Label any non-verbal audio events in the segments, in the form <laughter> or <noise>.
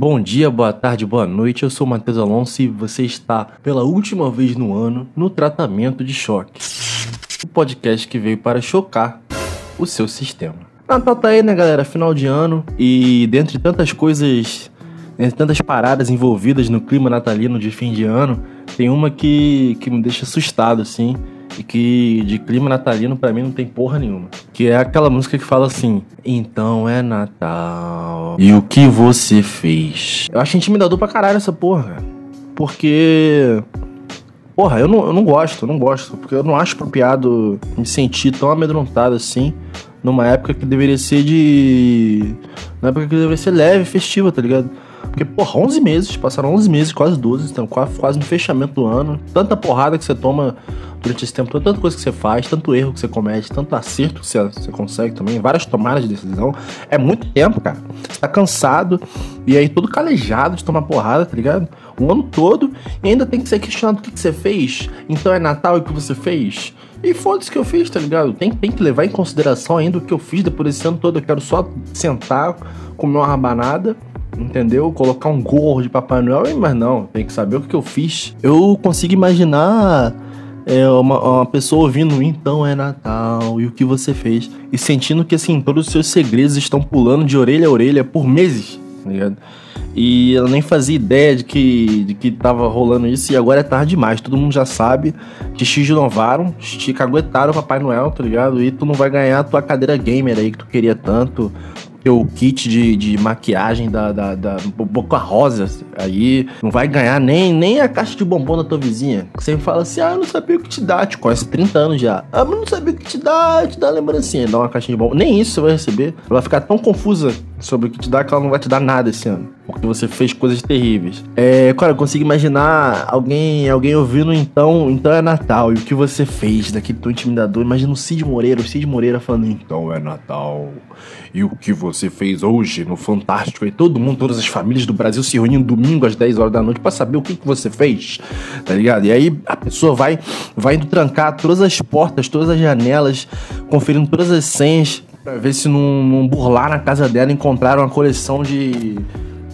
Bom dia, boa tarde, boa noite. Eu sou Matheus Alonso e você está pela última vez no ano no tratamento de choque. O podcast que veio para chocar o seu sistema. Natal tá aí, né, galera? Final de ano e dentre tantas coisas, dentre tantas paradas envolvidas no clima natalino de fim de ano, tem uma que, que me deixa assustado, assim e que de clima natalino para mim não tem porra nenhuma. Que é aquela música que fala assim: Então é Natal. E o que você fez? Eu acho intimidador pra caralho essa porra, cara. Porque. Porra, eu não, eu não gosto, eu não gosto. Porque eu não acho apropriado me sentir tão amedrontado assim numa época que deveria ser de. Na época que deveria ser leve, festiva, tá ligado? Porque, porra, 11 meses, passaram 11 meses, quase 12, então quase, quase no fechamento do ano. Tanta porrada que você toma durante esse tempo, tanta coisa que você faz, tanto erro que você comete, tanto acerto que você, você consegue também, várias tomadas de decisão. É muito tempo, cara. Você tá cansado e aí todo calejado de tomar porrada, tá ligado? O ano todo e ainda tem que ser questionado o que, que você fez. Então é Natal e o que você fez? E foda-se que eu fiz, tá ligado? Tem, tem que levar em consideração ainda o que eu fiz depois desse ano todo. Eu quero só sentar, comer uma rabanada entendeu? Colocar um gorro de Papai Noel, mas não, tem que saber o que eu fiz. Eu consigo imaginar é, uma, uma pessoa ouvindo então é Natal e o que você fez e sentindo que assim todos os seus segredos estão pulando de orelha a orelha por meses, tá ligado? E ela nem fazia ideia de que, de que tava rolando isso e agora é tarde demais. Todo mundo já sabe que te renovaram, te caguetaram Papai Noel, tá ligado? E tu não vai ganhar a tua cadeira gamer aí que tu queria tanto, teu kit de, de maquiagem da, da, da Boca Rosa aí. Não vai ganhar nem, nem a caixa de bombom da tua vizinha. Você fala assim: ah, não sabia o que te dá. Te conhece 30 anos já. Ah, mas não sabia o que te dá. Te dá lembrancinha. Dá uma caixinha de bombom. Nem isso você vai receber. Ela vai ficar tão confusa sobre o que te dá que ela não vai te dar nada esse ano. Porque você fez coisas terríveis. É, cara, eu consigo imaginar alguém, alguém ouvindo então, então é Natal. E o que você fez daquele tão intimidador. Imagina o Cid Moreira, o Cid Moreira falando, então é Natal. E o que você fez hoje no Fantástico? E todo mundo, todas as famílias do Brasil se reunindo domingo às 10 horas da noite para saber o que, que você fez, tá ligado? E aí a pessoa vai, vai indo trancar todas as portas, todas as janelas, conferindo todas as senhas, pra ver se não, não burlar na casa dela encontraram uma coleção de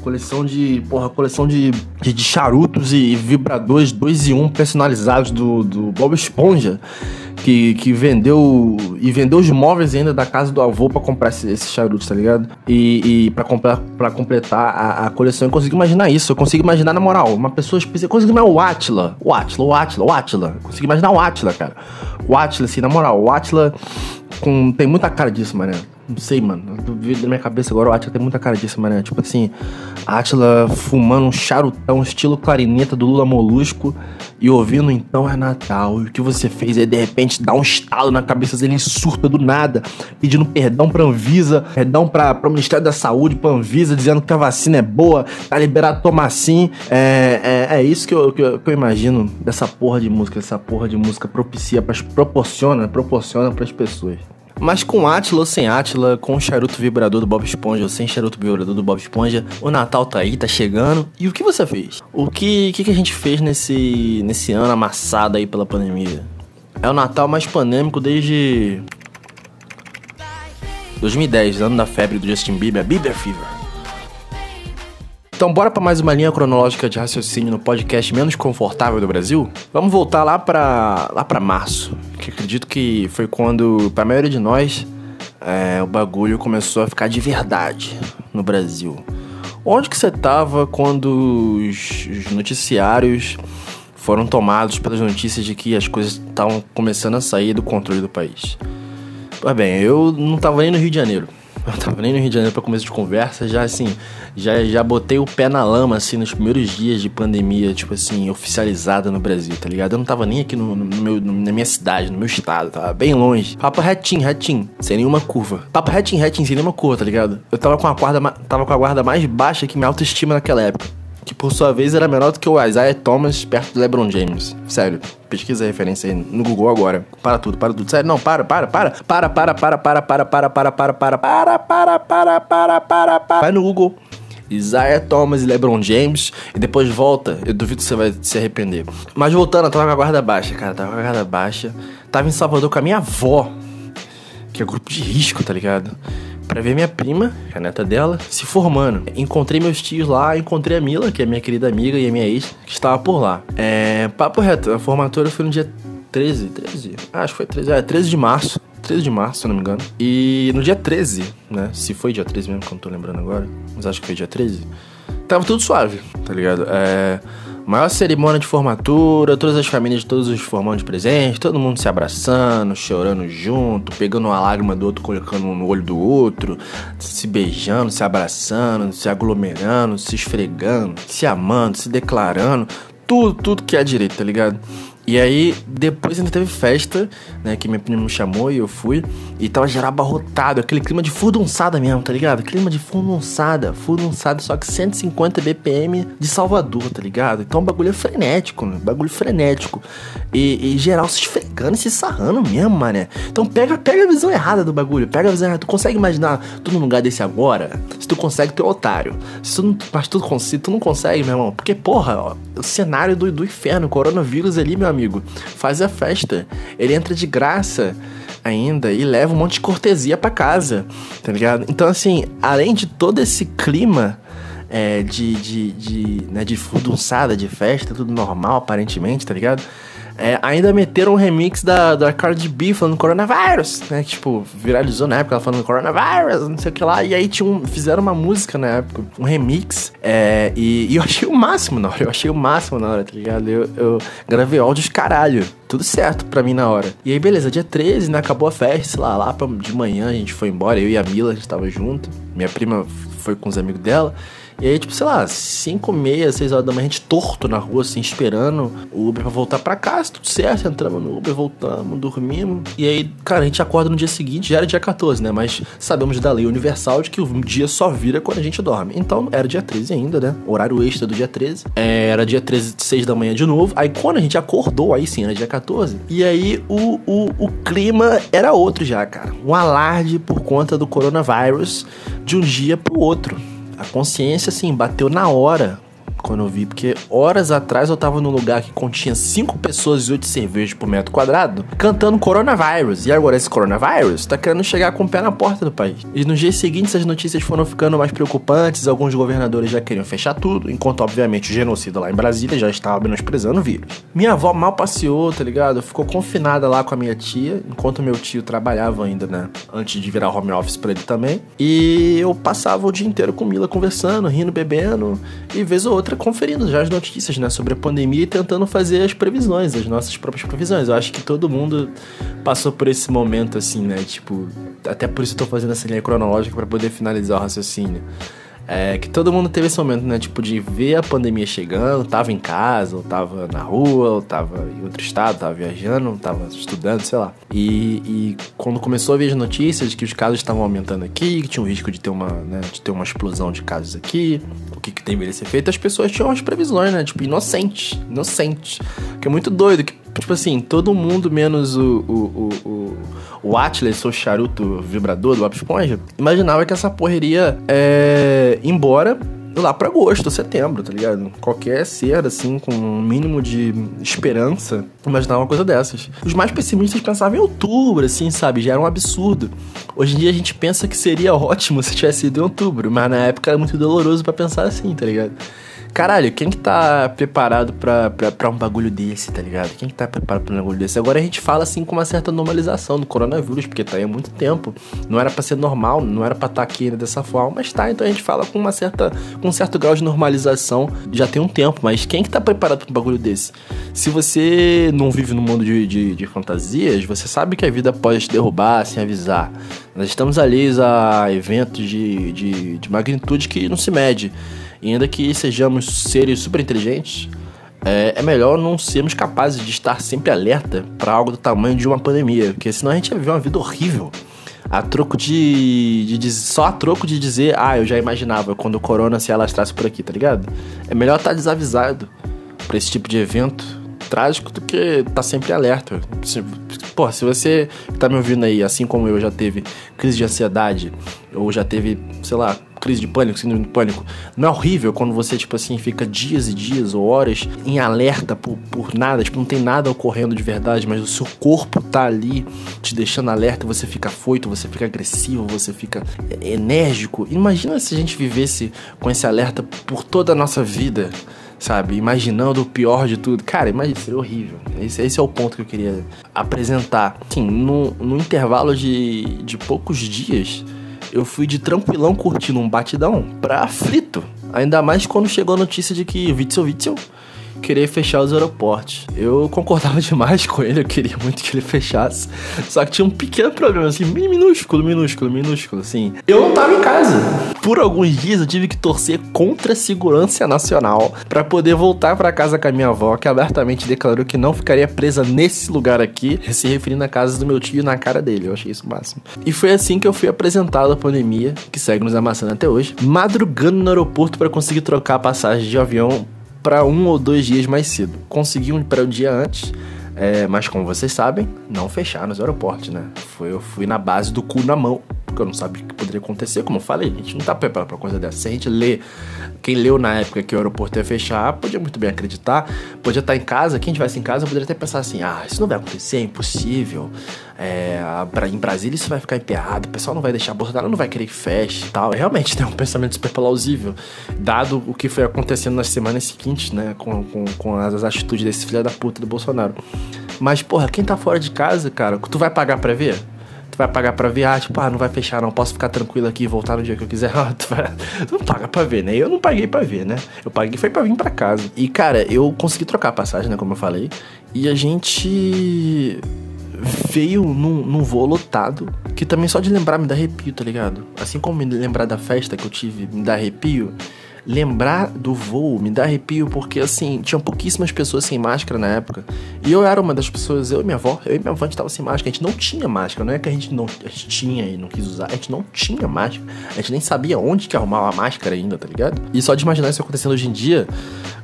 coleção de. Porra, coleção de, de, de charutos e vibradores 2 e 1 um personalizados do, do Bob Esponja. Que, que vendeu. E vendeu os móveis ainda da casa do avô para comprar esses esse charutos, tá ligado? E, e para comprar para completar a, a, coleção. Eu consigo imaginar isso. Eu consigo imaginar, na moral, uma pessoa específica. Eu consigo imaginar o Atila. O Atila, o Atila, o Atila. Consigo imaginar o Atila, cara. O Atila, assim, na moral, o Atila com, tem muita cara disso, mano. Não sei, mano. Na minha cabeça agora o Atila tem muita cara disso, mano. Tipo assim, Atila fumando um charutão estilo clarineta do Lula Molusco e ouvindo então é Natal. E o que você fez é de repente dar um estalo na cabeça dele, surta do nada, pedindo perdão pra Anvisa, perdão pra, pra Ministério da Saúde, pra Anvisa, dizendo que a vacina é boa, tá liberado tomar sim. É, é, é isso que eu, que eu, que, eu, imagino dessa porra de música. Essa porra de música propicia, proporciona, proporciona pras pessoas. Mas com Atila ou sem Atila, com o charuto vibrador do Bob Esponja ou sem charuto vibrador do Bob Esponja, o Natal tá aí, tá chegando. E o que você fez? O que, que, que a gente fez nesse, nesse ano amassado aí pela pandemia? É o Natal mais pandêmico desde 2010, ano da febre do Justin Bieber, Bieber Fever. Então, bora para mais uma linha cronológica de raciocínio no podcast menos confortável do Brasil? Vamos voltar lá para lá para março, que acredito que foi quando, para a maioria de nós, é, o bagulho começou a ficar de verdade no Brasil. Onde que você tava quando os, os noticiários foram tomados pelas notícias de que as coisas estavam começando a sair do controle do país? Pois bem, eu não tava nem no Rio de Janeiro. Eu tava nem no Rio de Janeiro pra começo de conversa, já assim, já, já botei o pé na lama, assim, nos primeiros dias de pandemia, tipo assim, oficializada no Brasil, tá ligado? Eu não tava nem aqui no, no meu, na minha cidade, no meu estado, tava bem longe. Papo retinho, retinho, sem nenhuma curva. Papo retinho, retinho, sem nenhuma curva, tá ligado? Eu tava com a guarda, tava com a guarda mais baixa que minha autoestima naquela época que por sua vez era menor do que o Isaiah Thomas perto do LeBron James. Sério, pesquisa a referência aí no Google agora. Para tudo, para tudo. Sério, não, para, para, para. Para, para, para, para, para, para, para, para, para, para, para, para, para, para, para. Vai no Google. Isaiah Thomas e LeBron James e depois volta, eu duvido que você vai se arrepender. Mas voltando, eu tava com a guarda baixa, cara, tava com a guarda baixa. Tava em Salvador com a minha avó, que é grupo de risco, tá ligado? Para ver minha prima, a neta dela, se formando. Encontrei meus tios lá, encontrei a Mila, que é minha querida amiga e a minha ex, que estava por lá. É, papo reto, a formatura foi no dia 13, 13? Ah, acho que foi 13, é, 13 de março. 13 de março, se não me engano. E no dia 13, né? Se foi dia 13 mesmo, que eu não tô lembrando agora, mas acho que foi dia 13. Tava tudo suave, tá ligado? É. Maior cerimônia de formatura, todas as famílias de todos os formandos presentes, todo mundo se abraçando, chorando junto, pegando uma lágrima do outro, colocando no olho do outro, se beijando, se abraçando, se aglomerando, se esfregando, se amando, se declarando, tudo, tudo que é direito, tá ligado? E aí, depois ainda teve festa, né? Que minha prima me chamou e eu fui. E tava geral abarrotado, aquele clima de furdunçada mesmo, tá ligado? Clima de furdunçada, furdunçada, só que 150 BPM de Salvador, tá ligado? Então o bagulho é frenético, né? Bagulho frenético. E, e geral se esfregando e se sarrando mesmo, mané. Então pega, pega a visão errada do bagulho, pega a visão errada. Tu consegue imaginar tu num lugar desse agora? Se tu consegue, tu é otário. Se tu não, mas tu, tu não consegue, meu irmão, porque porra, ó, o cenário do, do inferno, coronavírus ali, meu faz a festa. Ele entra de graça ainda e leva um monte de cortesia para casa, tá ligado? Então, assim, além de todo esse clima é, de, de, de, né, de fudunçada, de festa, tudo normal, aparentemente, tá ligado? É, ainda meteram um remix da, da Cardi B falando coronavírus, né? Que, tipo, viralizou na época, ela falando coronavírus, não sei o que lá. E aí tinha um, fizeram uma música na época, um remix. É, e, e, eu achei o máximo na hora, eu achei o máximo na hora, tá ligado? Eu, eu gravei áudios caralho. Tudo certo pra mim na hora. E aí, beleza, dia 13, né? Acabou a festa, lá, lá pra, de manhã a gente foi embora, eu e a Mila, a gente tava junto. Minha prima foi com os amigos dela. E aí, tipo, sei lá, 5, meia, 6 horas da manhã, a gente torto na rua, assim, esperando o Uber pra voltar pra casa, tudo certo, entramos no Uber, voltamos, dormimos. E aí, cara, a gente acorda no dia seguinte, já era dia 14, né? Mas sabemos da lei universal de que o dia só vira quando a gente dorme. Então, era dia 13 ainda, né? Horário extra do dia 13. É, era dia 13, 6 da manhã de novo. Aí, quando a gente acordou, aí sim, era dia 14. E aí, o, o, o clima era outro já, cara. Um alarde por conta do coronavírus de um dia pro outro a consciência, assim, bateu na hora quando eu vi, porque horas atrás eu tava num lugar que continha 5 pessoas e 8 cervejas por metro quadrado, cantando coronavírus. E agora esse coronavírus tá querendo chegar com o pé na porta do país. E nos dias seguintes as notícias foram ficando mais preocupantes, alguns governadores já queriam fechar tudo, enquanto obviamente o genocida lá em Brasília já estava menosprezando o vírus. Minha avó mal passeou, tá ligado? Ficou confinada lá com a minha tia, enquanto meu tio trabalhava ainda, né? Antes de virar home office pra ele também. E eu passava o dia inteiro com Mila conversando, rindo, bebendo, e vez ou outra conferindo já as notícias, né, sobre a pandemia e tentando fazer as previsões, as nossas próprias previsões. Eu acho que todo mundo passou por esse momento, assim, né, tipo, até por isso eu tô fazendo essa linha cronológica para poder finalizar o raciocínio. É, que todo mundo teve esse momento, né? Tipo, de ver a pandemia chegando, tava em casa, ou tava na rua, ou tava em outro estado, tava viajando, tava estudando, sei lá. E, e quando começou a ver as notícias de que os casos estavam aumentando aqui, que tinha um risco de ter uma, né, de ter uma explosão de casos aqui, o que, que deveria ser feito, as pessoas tinham umas previsões, né? Tipo, inocente, inocente. Que é muito doido, que, tipo assim, todo mundo menos o, o, o, o o Atlas, o charuto vibrador do Bob Esponja, imaginava que essa porra iria é, embora lá para agosto, setembro, tá ligado? Qualquer ser, assim, com um mínimo de esperança, imaginava uma coisa dessas. Os mais pessimistas pensavam em outubro, assim, sabe? Já era um absurdo. Hoje em dia a gente pensa que seria ótimo <laughs> se tivesse sido em outubro, mas na época era muito doloroso para pensar assim, tá ligado? Caralho, quem que tá preparado pra, um bagulho desse, tá ligado? Quem que tá preparado pra um bagulho desse? Agora a gente fala assim com uma certa normalização do coronavírus, porque tá aí há muito tempo. Não era para ser normal, não era pra estar tá aqui dessa forma, mas tá, então a gente fala com uma certa, com um certo grau de normalização já tem um tempo. Mas quem que tá preparado pra um bagulho desse? Se você não vive no mundo de, de, de fantasias, você sabe que a vida pode te derrubar sem avisar. Nós estamos alheios a eventos de, de, de magnitude que não se mede. E ainda que sejamos seres super inteligentes, é, é, melhor não sermos capazes de estar sempre alerta para algo do tamanho de uma pandemia, porque senão a gente ia viver uma vida horrível. A troco de, de, de, Só a troco de dizer, ah, eu já imaginava quando o corona se alastrasse por aqui, tá ligado? É melhor estar tá desavisado para esse tipo de evento trágico do que tá sempre alerta. Se, pô, se você tá me ouvindo aí, assim como eu já teve crise de ansiedade, ou já teve, sei lá, crise de pânico, síndrome de pânico, não é horrível quando você, tipo assim, fica dias e dias ou horas em alerta por, por nada, tipo, não tem nada ocorrendo de verdade, mas o seu corpo tá ali te deixando alerta, você fica foito, você fica agressivo, você fica enérgico. Imagina se a gente vivesse com esse alerta por toda a nossa vida sabe? Imaginando o pior de tudo. Cara, imagina, seria horrível. Esse, esse é o ponto que eu queria apresentar. Sim, no, no intervalo de, de poucos dias, eu fui de tranquilão curtindo um batidão pra aflito. Ainda mais quando chegou a notícia de que Witzel Witzel querer fechar os aeroportos. Eu concordava <laughs> demais com ele, eu queria muito que ele fechasse. Só que tinha um pequeno problema, assim, minúsculo, minúsculo, minúsculo, assim. Eu não tava em casa. Por alguns dias eu tive que torcer contra a segurança nacional para poder voltar para casa com a minha avó, que abertamente declarou que não ficaria presa nesse lugar aqui, se referindo à casa do meu tio na cara dele. Eu achei isso o máximo. E foi assim que eu fui apresentado à pandemia, que segue nos amassando até hoje, madrugando no aeroporto para conseguir trocar a passagem de avião para um ou dois dias mais cedo. Consegui um para um dia antes, é, mas como vocês sabem, não fecharam os aeroportos, né? Foi, eu fui na base do cu na mão, porque eu não sabia o poderia acontecer. Como eu falei, a gente não tá preparado pra coisa dessa. Se a gente lê, quem leu na época que o aeroporto ia fechar, podia muito bem acreditar, podia estar em casa, quem estivesse em casa poderia até pensar assim: ah, isso não vai acontecer, é impossível. É, em Brasília isso vai ficar emperrado, o pessoal não vai deixar Bolsonaro não vai querer que feche e tal. Realmente <laughs> tem um pensamento super plausível, dado o que foi acontecendo nas semanas seguintes, né, com, com, com as atitudes desse filho da puta do Bolsonaro. Mas, porra, quem tá fora de casa, cara, tu vai pagar pra ver? Tu vai pagar pra ver, ah, tipo, ah, não vai fechar não, posso ficar tranquilo aqui e voltar no dia que eu quiser. <laughs> Ah, tu, vai... tu não paga pra ver, né? Eu não paguei pra ver, né? Eu paguei foi pra vir pra casa. E, cara, eu consegui trocar a passagem, né, como eu falei. E a gente veio num, num voo lotado, que também só de lembrar me dá arrepio, tá ligado? Assim como me lembrar da festa que eu tive me dá arrepio, lembrar do voo me dá arrepio porque, assim, tinham pouquíssimas pessoas sem máscara na época. E eu era uma das pessoas, eu e minha avó, eu e minha avó, a gente tava sem máscara. A gente não tinha máscara, não é que a gente não a gente tinha e não quis usar, a gente não tinha máscara. A gente nem sabia onde que arrumava a máscara ainda, tá ligado? E só de imaginar isso acontecendo hoje em dia,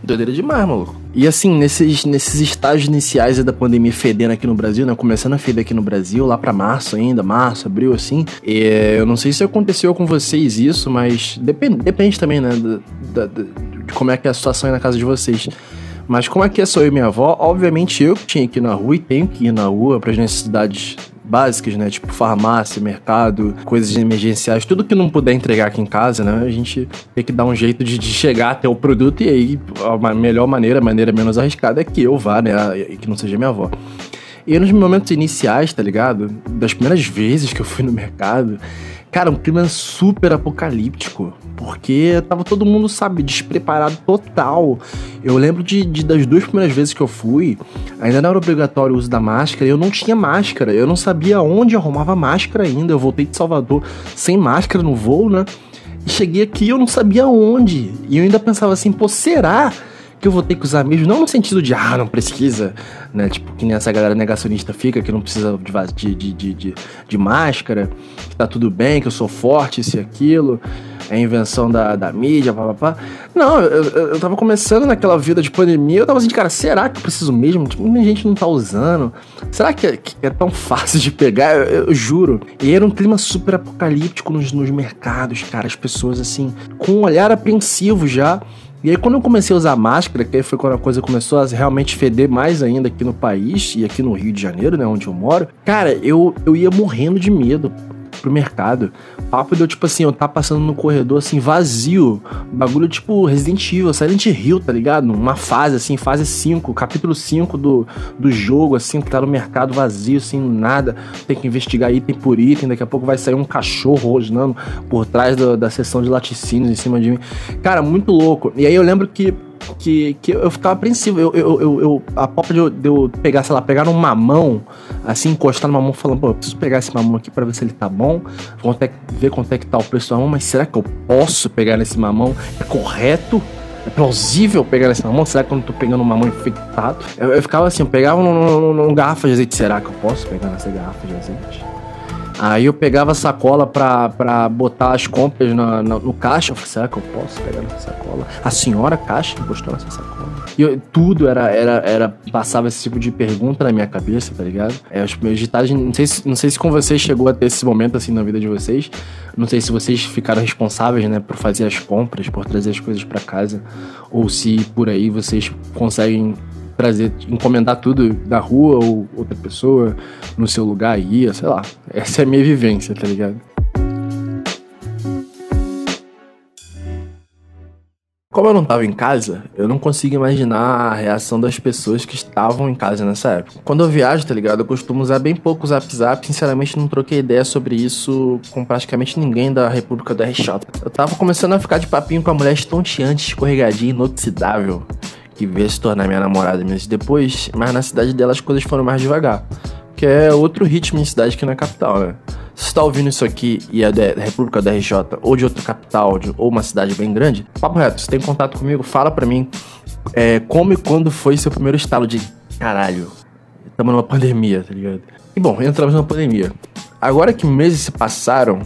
doideira demais, maluco. E assim, nesses, nesses estágios iniciais da pandemia fedendo aqui no Brasil, né? Começando a feder aqui no Brasil, lá para março ainda, março, abril, assim. E, eu não sei se aconteceu com vocês isso, mas depende, depende também, né? Da, da, de como é que é a situação aí na casa de vocês. Mas como é que é só eu e minha avó, obviamente eu que tinha que ir na rua e tenho que ir na rua para as necessidades básicas, né? Tipo farmácia, mercado, coisas emergenciais, tudo que não puder entregar aqui em casa, né? A gente tem que dar um jeito de, de chegar até o produto e aí a melhor maneira, a maneira menos arriscada é que eu vá, né? E que não seja minha avó. E nos momentos iniciais, tá ligado? Das primeiras vezes que eu fui no mercado, Cara, um clima super apocalíptico, porque tava todo mundo, sabe, despreparado total. Eu lembro de, de, das duas primeiras vezes que eu fui, ainda não era obrigatório o uso da máscara, eu não tinha máscara, eu não sabia onde arrumava máscara ainda. Eu voltei de Salvador sem máscara no voo, né? E cheguei aqui e eu não sabia onde. E eu ainda pensava assim, pô, será? Que eu vou ter que usar mesmo, não no sentido de, ah, não precisa, né? Tipo, que nem essa galera negacionista fica, que não precisa de, de, de, de, de máscara, que tá tudo bem, que eu sou forte, isso e aquilo, é invenção da, da mídia, papapá. Não, eu, eu, eu tava começando naquela vida de pandemia, eu tava assim, cara, será que eu preciso mesmo? Tipo, muita gente não tá usando. Será que é, que é tão fácil de pegar? Eu, eu, juro. E era um clima super apocalíptico nos, nos mercados, cara, as pessoas assim, com um olhar apreensivo já e aí, quando eu comecei a usar máscara, que aí foi quando a coisa começou a realmente feder mais ainda aqui no país e aqui no Rio de Janeiro, né, onde eu moro, cara, eu, eu ia morrendo de medo pro mercado. Papo deu tipo assim, eu tá passando no corredor assim, vazio. Bagulho tipo Resident Evil, Silent Hill, tá ligado? Uma fase assim, fase 5, capítulo 5 do, do jogo, assim, que tá no mercado vazio, assim, nada. Tem que investigar item por item. Daqui a pouco vai sair um cachorro rosnando por trás do, da seção de laticínios em cima de mim. Cara, muito louco. E aí eu lembro que que, que eu ficava apreensivo. Eu, eu, eu, eu a ponto de de eu, pegar, sei lá, pegar um mamão, assim, encostar no mamão, falando, pô, eu preciso pegar esse mamão aqui pra ver se ele tá bom, quanto é, ver quanto é que tá o preço do mamão, mas será que eu posso pegar nesse mamão? É correto? É plausível pegar nesse mamão? Será que eu não tô pegando um mamão infectado? Eu, eu ficava assim, eu pegava numa garrafa de azeite, será que eu posso pegar nessa garrafa de azeite? Aí eu pegava a sacola pra, pra botar as compras no caixa. Eu falei, será que eu posso pegar nessa sacola? A senhora caixa encostou nessa sacola. E eu- tudo era, era, era. Passava esse tipo de pergunta na minha cabeça, tá ligado? É, os meus ditados. Não sei, se, não sei se com vocês chegou a ter esse momento assim na vida de vocês. Não sei se vocês ficaram responsáveis, né, por fazer as compras, por trazer as coisas pra casa. Ou se por aí vocês conseguem trazer, encomendar tudo da rua ou outra pessoa no seu lugar ia, sei lá. Essa é a minha vivência, tá ligado? Como eu não tava em casa, eu não consigo imaginar a reação das pessoas que estavam em casa nessa época. Quando eu viajo, tá ligado? Eu costumo usar bem pouco o Zap Zap. Sinceramente, não troquei ideia sobre isso com praticamente ninguém da República do RJ. Eu tava começando a ficar de papinho com a mulher estonteante, escorregadinha, inoxidável, que veio se tornar minha namorada meses depois, mas na cidade dela as coisas foram mais devagar. Que é outro ritmo em cidade que na capital, né? Se você tá ouvindo isso aqui e é da República da RJ ou de outra capital de, ou uma cidade bem grande, papo reto, você tem contato comigo, fala pra mim é, como e quando foi seu primeiro estalo de caralho. Estamos numa pandemia, tá ligado? E bom, entramos numa pandemia. Agora que meses se passaram,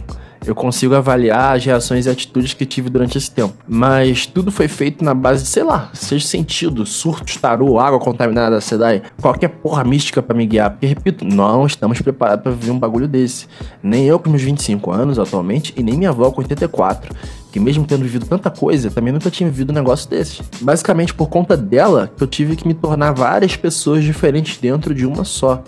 eu consigo avaliar as reações e atitudes que tive durante esse tempo. Mas tudo foi feito na base de, sei lá, seja sentido, surtos, tarô, água contaminada, SEDAI, qualquer porra mística pra me guiar. Porque, repito, não estamos preparados pra viver um bagulho desse. Nem eu com meus 25 anos atualmente, e nem minha avó com 84 que mesmo tendo vivido tanta coisa, também nunca tinha vivido um negócio desse. Basicamente, por conta dela, que eu tive que me tornar várias pessoas diferentes dentro de uma só.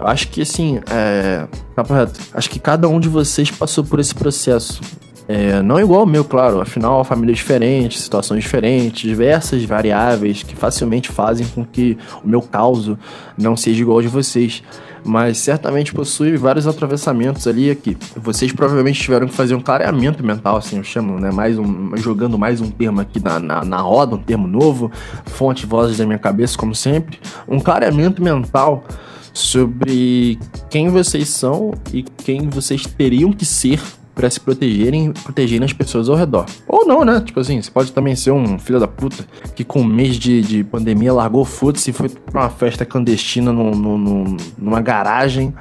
Eu acho que, assim, é... Papo reto. Acho que cada um de vocês passou por esse processo. É, não igual ao meu, claro. Afinal, famílias diferentes, situações diferentes, diversas variáveis que facilmente fazem com que o meu caos não seja igual ao de vocês. Mas certamente possui vários atravessamentos ali aqui. Vocês provavelmente tiveram que fazer um clareamento mental, assim eu chamo, né? Mais um, jogando mais um termo aqui na, na, na roda, um termo novo, fonte vozes da minha cabeça, como sempre. Um clareamento mental sobre quem vocês são e quem vocês teriam que ser para se protegerem protegerem as pessoas ao redor. Ou não, né? Tipo assim, você pode também ser um filho da puta que com um mês de, de pandemia largou foda-se e foi pra uma festa clandestina no, no- no- numa garagem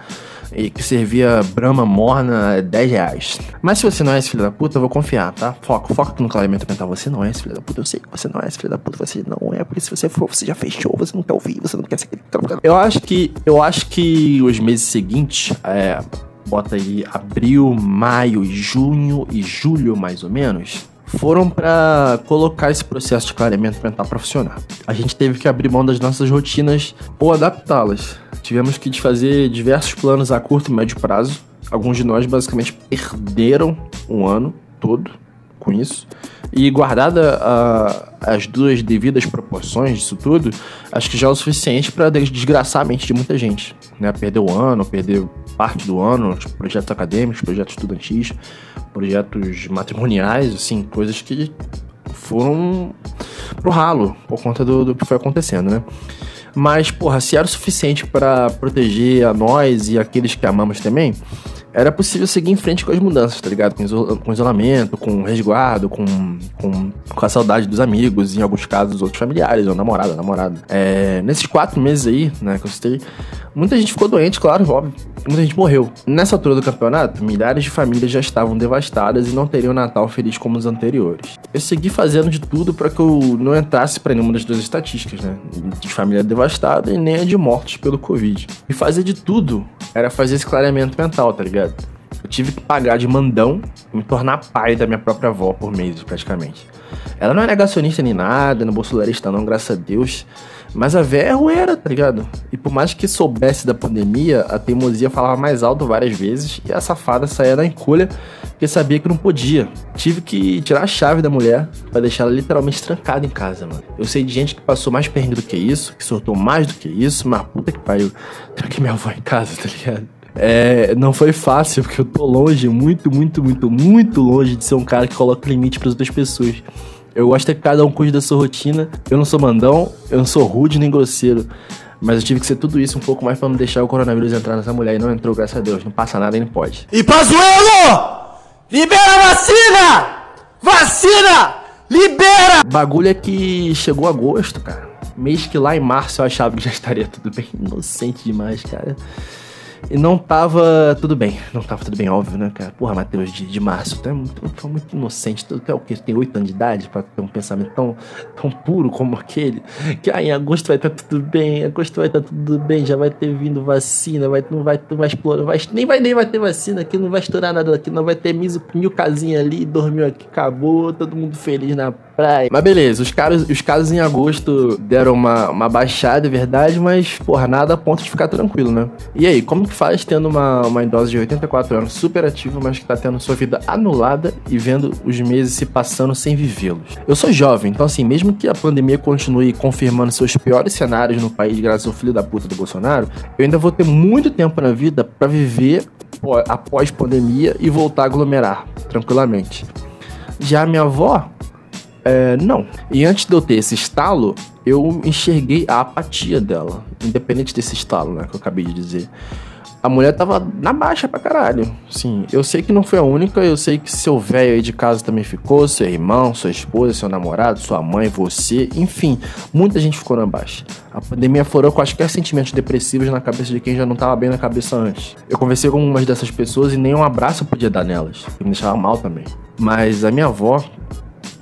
e que servia brama morna a 10 reais. Mas se você não é esse filho da puta, eu vou confiar, tá? Foco, aqui no clareamento mental. Você não é esse filho da puta, eu sei que você não é esse filho da puta, você não é, porque se você for, você já fechou, você não quer ouvir, você não quer ser. Eu acho que. Eu acho que os meses seguintes, é, bota aí abril, maio, junho e julho, mais ou menos, foram pra colocar esse processo de clareamento mental pra funcionar. A gente teve que abrir mão das nossas rotinas ou adaptá-las. Tivemos que desfazer diversos planos a curto e médio prazo. Alguns de nós basicamente perderam um ano todo com isso. E guardada a- as duas devidas proporções disso tudo, acho que já é o suficiente para desgraçar a mente de muita gente. Né? Perder o ano, perder parte do ano, projetos acadêmicos, projetos estudantis, projetos matrimoniais, assim, coisas que foram pro ralo por conta do, do que foi acontecendo, né? Mas, porra, se era o suficiente para proteger a nós e aqueles que amamos também, era possível seguir em frente com as mudanças, tá ligado? Com, iso- com isolamento, com resguardo, com, com, com a saudade dos amigos, em alguns casos, outros familiares, ou namorada, namorado. É, nesses quatro meses aí, né, que eu citei, muita gente ficou doente, claro, óbvio. Muita gente morreu. Nessa altura do campeonato, milhares de famílias já estavam devastadas e não teriam Natal feliz como os anteriores. Eu segui fazendo de tudo para que eu não entrasse para nenhuma das duas estatísticas, né? De família devastada e nem a de mortos pelo Covid. E fazer de tudo era fazer esse clareamento mental, tá ligado? Eu tive que pagar de mandão e me tornar pai da minha própria avó por meses, praticamente. Ela não é negacionista nem nada, não é não, graças a Deus. Mas a véia era, tá ligado? E por mais que soubesse da pandemia, a teimosia falava mais alto várias vezes e a safada saía da encolha porque sabia que não podia. Tive que tirar a chave da mulher pra deixar ela literalmente trancada em casa, mano. Eu sei de gente que passou mais perrengue do que isso, que sortou mais do que isso, mas puta que pariu. Tranquei minha avó em casa, tá ligado? É, não foi fácil, porque eu tô longe, muito, muito, muito, muito longe de ser um cara que coloca limite pras outras pessoas. Eu gosto que cada um cuide da sua rotina. Eu não sou mandão, eu não sou rude nem grosseiro. Mas eu tive que ser tudo isso um pouco mais pra não deixar o coronavírus entrar nessa mulher. E não entrou, graças a Deus. Não passa nada e não pode. E Pazuello! Libera a vacina! Vacina! Libera! Bagulho é que chegou agosto, cara. Mês que lá em março eu achava que já estaria tudo bem. <laughs> Inocente demais, cara. E não tava tudo bem. Não tava tudo bem, óbvio, né, cara? Porra, Matheus de, de março, tu é muito, tu é muito inocente. Tu, é o quê? Tem oito anos de idade pra ter um pensamento tão, tão puro como aquele? Que ah, em agosto vai estar tá tudo bem, em agosto vai estar tá tudo bem, já vai ter vindo vacina, vai, não vai, não vai explorar, vai, nem vai nem vai ter vacina aqui, não vai estourar nada aqui, não vai ter mil, mil casinhas ali, dormiu aqui, acabou, todo mundo feliz na praia. Mas beleza, os caras, os casos em agosto deram uma, uma baixada, é verdade, mas, porra, nada a ponto de ficar tranquilo, né? E aí, como que faz tendo uma, uma idosa de 84 anos super ativa, mas que tá tendo sua vida anulada e vendo os meses se passando sem vivê-los? Eu sou jovem, então assim, mesmo que a pandemia continue confirmando seus piores cenários no país graças ao filho da puta do Bolsonaro, eu ainda vou ter muito tempo na vida para viver após pandemia e voltar a aglomerar tranquilamente. Já a minha avó, é, não. E antes de eu ter esse estalo, eu enxerguei a apatia dela. Independente desse estalo, né? Que eu acabei de dizer. A mulher tava na baixa pra caralho. Sim, eu sei que não foi a única, eu sei que seu velho aí de casa também ficou, seu irmão, sua esposa, seu namorado, sua mãe, você, enfim, muita gente ficou na baixa. A pandemia forou quaisquer sentimentos depressivos na cabeça de quem já não tava bem na cabeça antes. Eu conversei com algumas dessas pessoas e nem um abraço eu podia dar nelas, me deixava mal também. Mas a minha avó,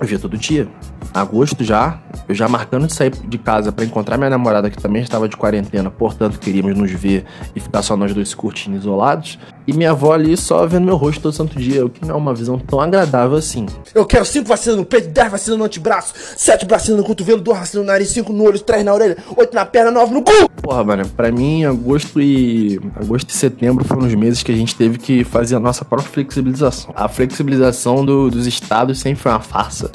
eu via todo dia. Agosto já, eu já marcando de sair de casa para encontrar minha namorada, que também estava de quarentena, portanto queríamos nos ver e ficar só nós dois curtindo isolados. E minha avó ali só vendo meu rosto todo santo dia, o que não é uma visão tão agradável assim. Eu quero cinco vacinas no peito, dez vacinas no antebraço, sete vacinas no cotovelo, duas vacinas no nariz, cinco no olho, três na orelha, oito na perna, nove no cu! Porra, mano, pra mim, agosto e. agosto e setembro foram os meses que a gente teve que fazer a nossa própria flexibilização. A flexibilização do, dos estados sempre foi uma farsa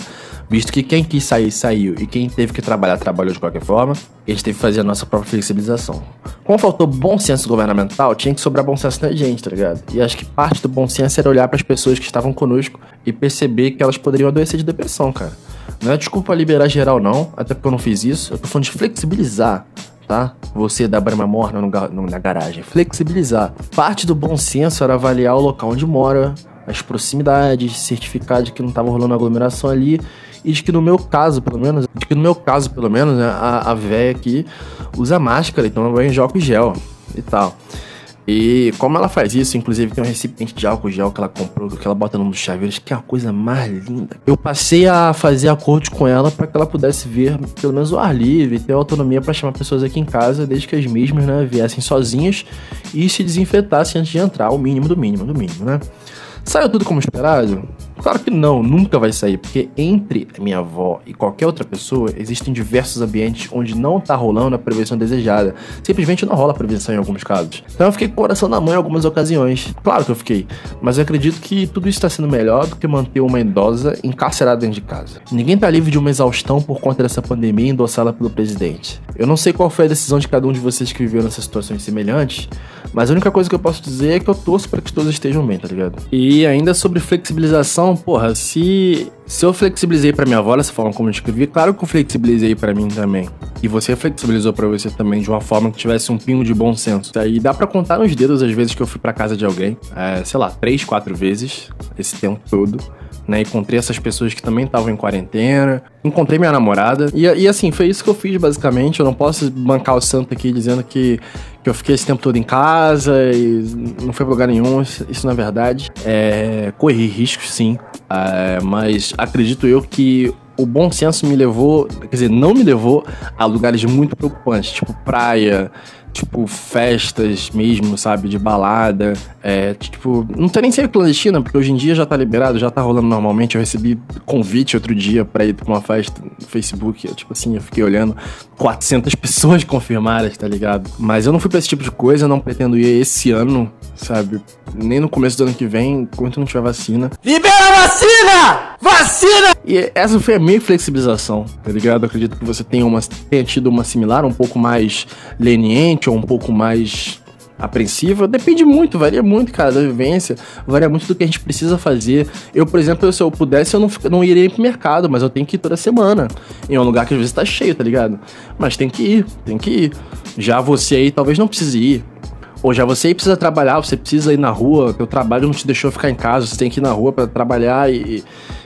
visto que quem quis sair, saiu, e quem teve que trabalhar, trabalhou de qualquer forma, a gente teve que fazer a nossa própria flexibilização. Como faltou bom senso governamental, tinha que sobrar bom senso na gente, tá ligado? E acho que parte do bom senso era olhar para as pessoas que estavam conosco e perceber que elas poderiam adoecer de depressão, cara. Não é desculpa liberar geral, não, até porque eu não fiz isso. Eu tô falando de flexibilizar tá? Você da Brahma Morna na garagem. Flexibilizar. Parte do bom senso era avaliar o local onde mora, as proximidades, certificar de que não estava rolando aglomeração ali e de que no meu caso, pelo menos, de que no meu caso, pelo menos, né, a, a véia aqui usa máscara, então eu banho de álcool gel e tal. E como ela faz isso, inclusive tem um recipiente de álcool gel que ela comprou, que ela bota no dos chaveiros, que é a coisa mais linda. Eu passei a fazer acordos com ela para que ela pudesse ver pelo menos o ar livre, ter autonomia para chamar pessoas aqui em casa, desde que as mesmas, né, viessem sozinhas e se desinfetassem antes de entrar, o mínimo do mínimo do mínimo, né? Saiu tudo como esperado? Claro que não, nunca vai sair, porque entre minha avó e qualquer outra pessoa existem diversos ambientes onde não tá rolando a prevenção desejada. Simplesmente não rola a prevenção em alguns casos. Então eu fiquei com o coração na mão em algumas ocasiões. Claro que eu fiquei, mas eu acredito que tudo isso está sendo melhor do que manter uma idosa encarcerada dentro de casa. Ninguém tá livre de uma exaustão por conta dessa pandemia endossada pelo presidente. Eu não sei qual foi a decisão de cada um de vocês que viveu nessas situações semelhantes, mas a única coisa que eu posso dizer é que eu torço para que todos estejam bem, tá ligado? E ainda sobre flexibilização, porra, se, se eu flexibilizei para minha avó dessa forma como eu escrevi, claro que eu flexibilizei para mim também. E você flexibilizou para você também de uma forma que tivesse um pingo de bom senso. E dá para contar nos dedos as vezes que eu fui para casa de alguém, é, sei lá, três, quatro vezes esse tempo todo né? Encontrei essas pessoas que também estavam em quarentena. Encontrei minha namorada. E, e, assim, foi isso que eu fiz, basicamente. Eu não posso bancar o santo aqui dizendo que, que eu fiquei esse tempo todo em casa e não foi pra lugar nenhum. Isso, isso na verdade. É, corri riscos, sim. É, mas acredito eu que o bom senso me levou, quer dizer, não me levou a lugares muito preocupantes, tipo praia, tipo, festas mesmo, sabe? De balada. É, tipo, não tem nem ser clandestina, porque hoje em dia já tá liberado, já tá rolando normalmente. Eu recebi convite outro dia pra ir pra uma festa no Facebook. Eu, tipo assim, eu fiquei olhando 400 pessoas <laughs> confirmadas, tá ligado? Mas eu não fui pra esse tipo de coisa, não pretendo ir esse ano, sabe? Nem no começo do ano que vem, enquanto não tiver vacina. Libera vacina! Vacina! E essa foi a minha flexibilização, tá ligado? Eu acredito que você tenha, uma, tenha tido uma similar, um pouco mais leniente ou um pouco mais apreensiva, depende muito, varia muito, cara, da vivência, varia muito do que a gente precisa fazer. Eu, por exemplo, se eu pudesse, eu não, não iria pro mercado, mas eu tenho que ir toda semana. Em um lugar que às vezes tá cheio, tá ligado? Mas tem que ir, tem que ir. Já você aí talvez não precise ir. Ou já você precisa trabalhar, você precisa ir na rua, teu trabalho não te deixou ficar em casa, você tem que ir na rua para trabalhar e,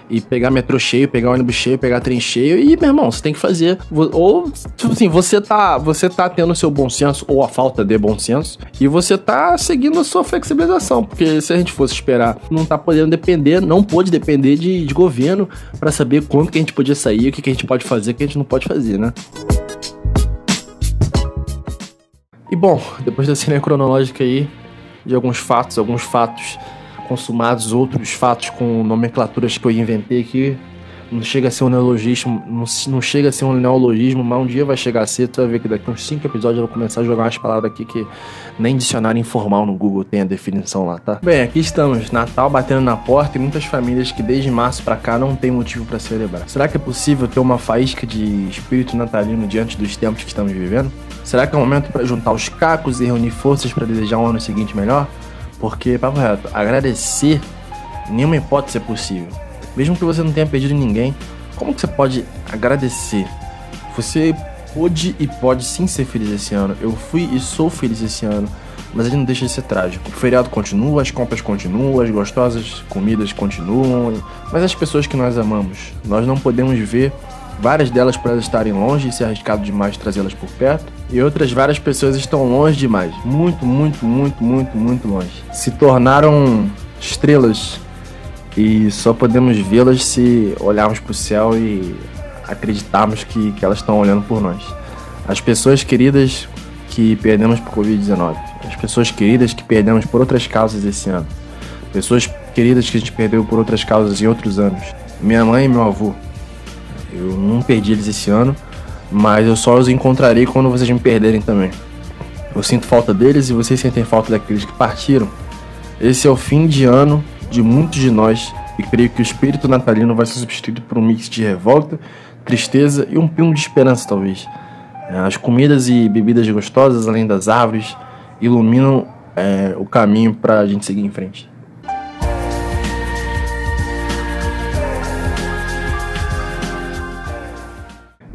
e pegar metrô cheio, pegar ônibus cheio, pegar trem cheio e, meu irmão, você tem que fazer. Ou, tipo assim, você tá, você tá tendo seu bom senso ou a falta de bom senso e você tá seguindo a sua flexibilização, porque se a gente fosse esperar, não tá podendo depender, não pode depender de, de governo para saber quando que a gente podia sair, o que, que a gente pode fazer, o que a gente não pode fazer, né? E bom, depois da cena cronológica aí, de alguns fatos, alguns fatos consumados, outros fatos com nomenclaturas que eu inventei aqui. Não chega a ser um neologismo, não, não chega a ser um neologismo, mas um dia vai chegar a ser. Tu vai ver que daqui uns 5 episódios eu vou começar a jogar umas palavras aqui que nem dicionário informal no Google tem a definição lá, tá? Bem, aqui estamos, Natal batendo na porta e muitas famílias que desde março para cá não tem motivo para celebrar. Será que é possível ter uma faísca de espírito natalino diante dos tempos que estamos vivendo? Será que é o momento para juntar os cacos e reunir forças para desejar um ano seguinte melhor? Porque, papo reto, agradecer nenhuma hipótese é possível. Mesmo que você não tenha perdido ninguém, como que você pode agradecer? Você pôde e pode sim ser feliz esse ano. Eu fui e sou feliz esse ano, mas ele não deixa de ser trágico. O feriado continua, as compras continuam, as gostosas comidas continuam, mas as pessoas que nós amamos, nós não podemos ver várias delas por elas estarem longe e ser arriscado demais trazê-las por perto, e outras várias pessoas estão longe demais, muito, muito, muito, muito, muito longe. Se tornaram estrelas e só podemos vê-las se olharmos para o céu e acreditarmos que, que elas estão olhando por nós. As pessoas queridas que perdemos por Covid-19, as pessoas queridas que perdemos por outras causas esse ano, pessoas queridas que a gente perdeu por outras causas em outros anos, minha mãe e meu avô, eu não perdi eles esse ano, mas eu só os encontrarei quando vocês me perderem também. Eu sinto falta deles e vocês sentem falta daqueles que partiram. Esse é o fim de ano de muitos de nós e creio que o espírito natalino vai ser substituído por um mix de revolta, tristeza e um pingo de esperança, talvez. As comidas e bebidas gostosas, além das árvores, iluminam é, o caminho para a gente seguir em frente.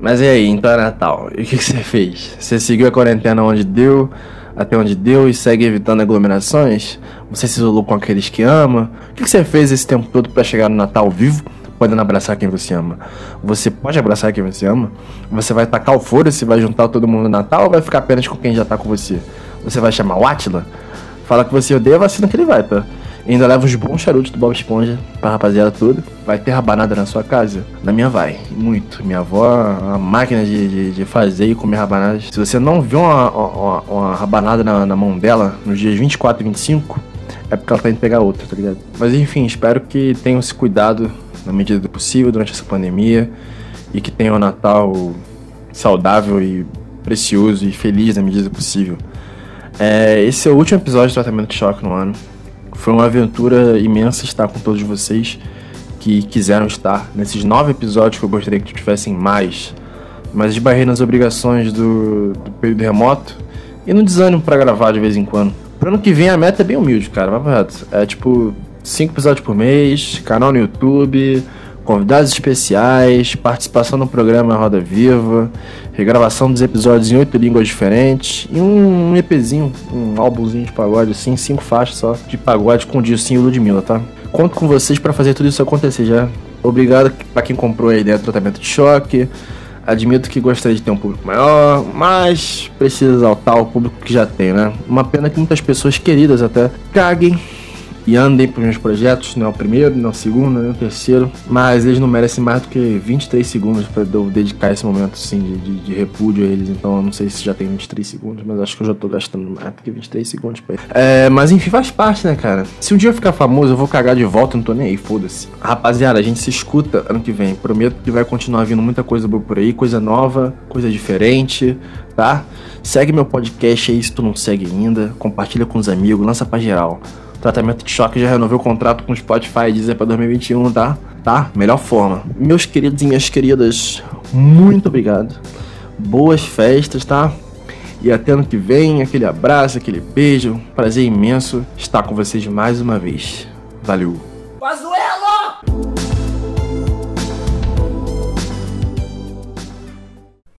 Mas e aí, então é Natal. E o que, que você fez? Você seguiu a quarentena onde deu, até onde deu e segue evitando aglomerações? Você se isolou com aqueles que ama? O que, você fez esse tempo todo para chegar no Natal vivo, podendo abraçar quem você ama? Você pode abraçar quem você ama? Você vai tacar o foro se vai juntar todo mundo no Natal ou vai ficar apenas com quem já tá com você? Você vai chamar o Atila? Fala que você odeia a vacina que ele vai, tá? Ainda leva os bons charutos do Bob Esponja pra rapaziada toda. Vai ter rabanada na sua casa? Na minha vai, muito. Minha avó é uma máquina de, de, de, fazer e comer rabanadas. Se você não viu uma, uma, uma rabanada na, na, mão dela nos dias 24 e 25, é porque ela tá indo pegar outra, tá ligado? Mas enfim, espero que tenham se cuidado na medida do possível durante essa pandemia e que tenham um Natal saudável e precioso e feliz na medida do possível. É, esse é o último episódio de tratamento de choque no ano. Foi uma aventura imensa estar com todos vocês que quiseram estar nesses nove episódios que eu gostaria que tivessem mais. Mas esbarrei nas obrigações do, do período remoto e no desânimo para gravar de vez em quando. Pro ano que vem a meta é bem humilde, cara. É tipo cinco episódios por mês, canal no YouTube, convidados especiais, participação no programa Roda Viva, regravação dos episódios em oito línguas diferentes e um EPzinho, um álbumzinho de pagode assim, cinco faixas só de pagode com o Dilcinho e Ludmilla, tá? Conto com vocês para fazer tudo isso acontecer já. Obrigado para quem comprou a ideia do tratamento de choque. Admito que gostaria de ter um público maior, mas precisa exaltar o público que já tem, né? Uma pena que muitas pessoas queridas até caguem e andem para os meus projetos, não é o primeiro, não é o segundo, não é o terceiro, mas eles não merecem mais do que 23 segundos para eu dedicar esse momento assim, de, de, de, repúdio a eles, então eu não sei se já tem 23 segundos, mas acho que eu já tô gastando mais do que 23 segundos pra eles. É, mas enfim, faz parte, né, cara? Se um dia eu ficar famoso, eu vou cagar de volta, não tô nem aí, foda-se. Rapaziada, a gente se escuta ano que vem, prometo que vai continuar vindo muita coisa boa por aí, coisa nova, coisa diferente, tá? Segue meu podcast aí se tu não segue ainda, compartilha com os amigos, lança pra geral. Tratamento de choque já renovou o contrato com o Spotify Deezer para 2021, tá? Tá? Melhor forma. Meus queridos e minhas queridas, muito obrigado. Boas festas, tá? E até ano que vem, aquele abraço, aquele beijo. Prazer imenso estar com vocês mais uma vez. Valeu.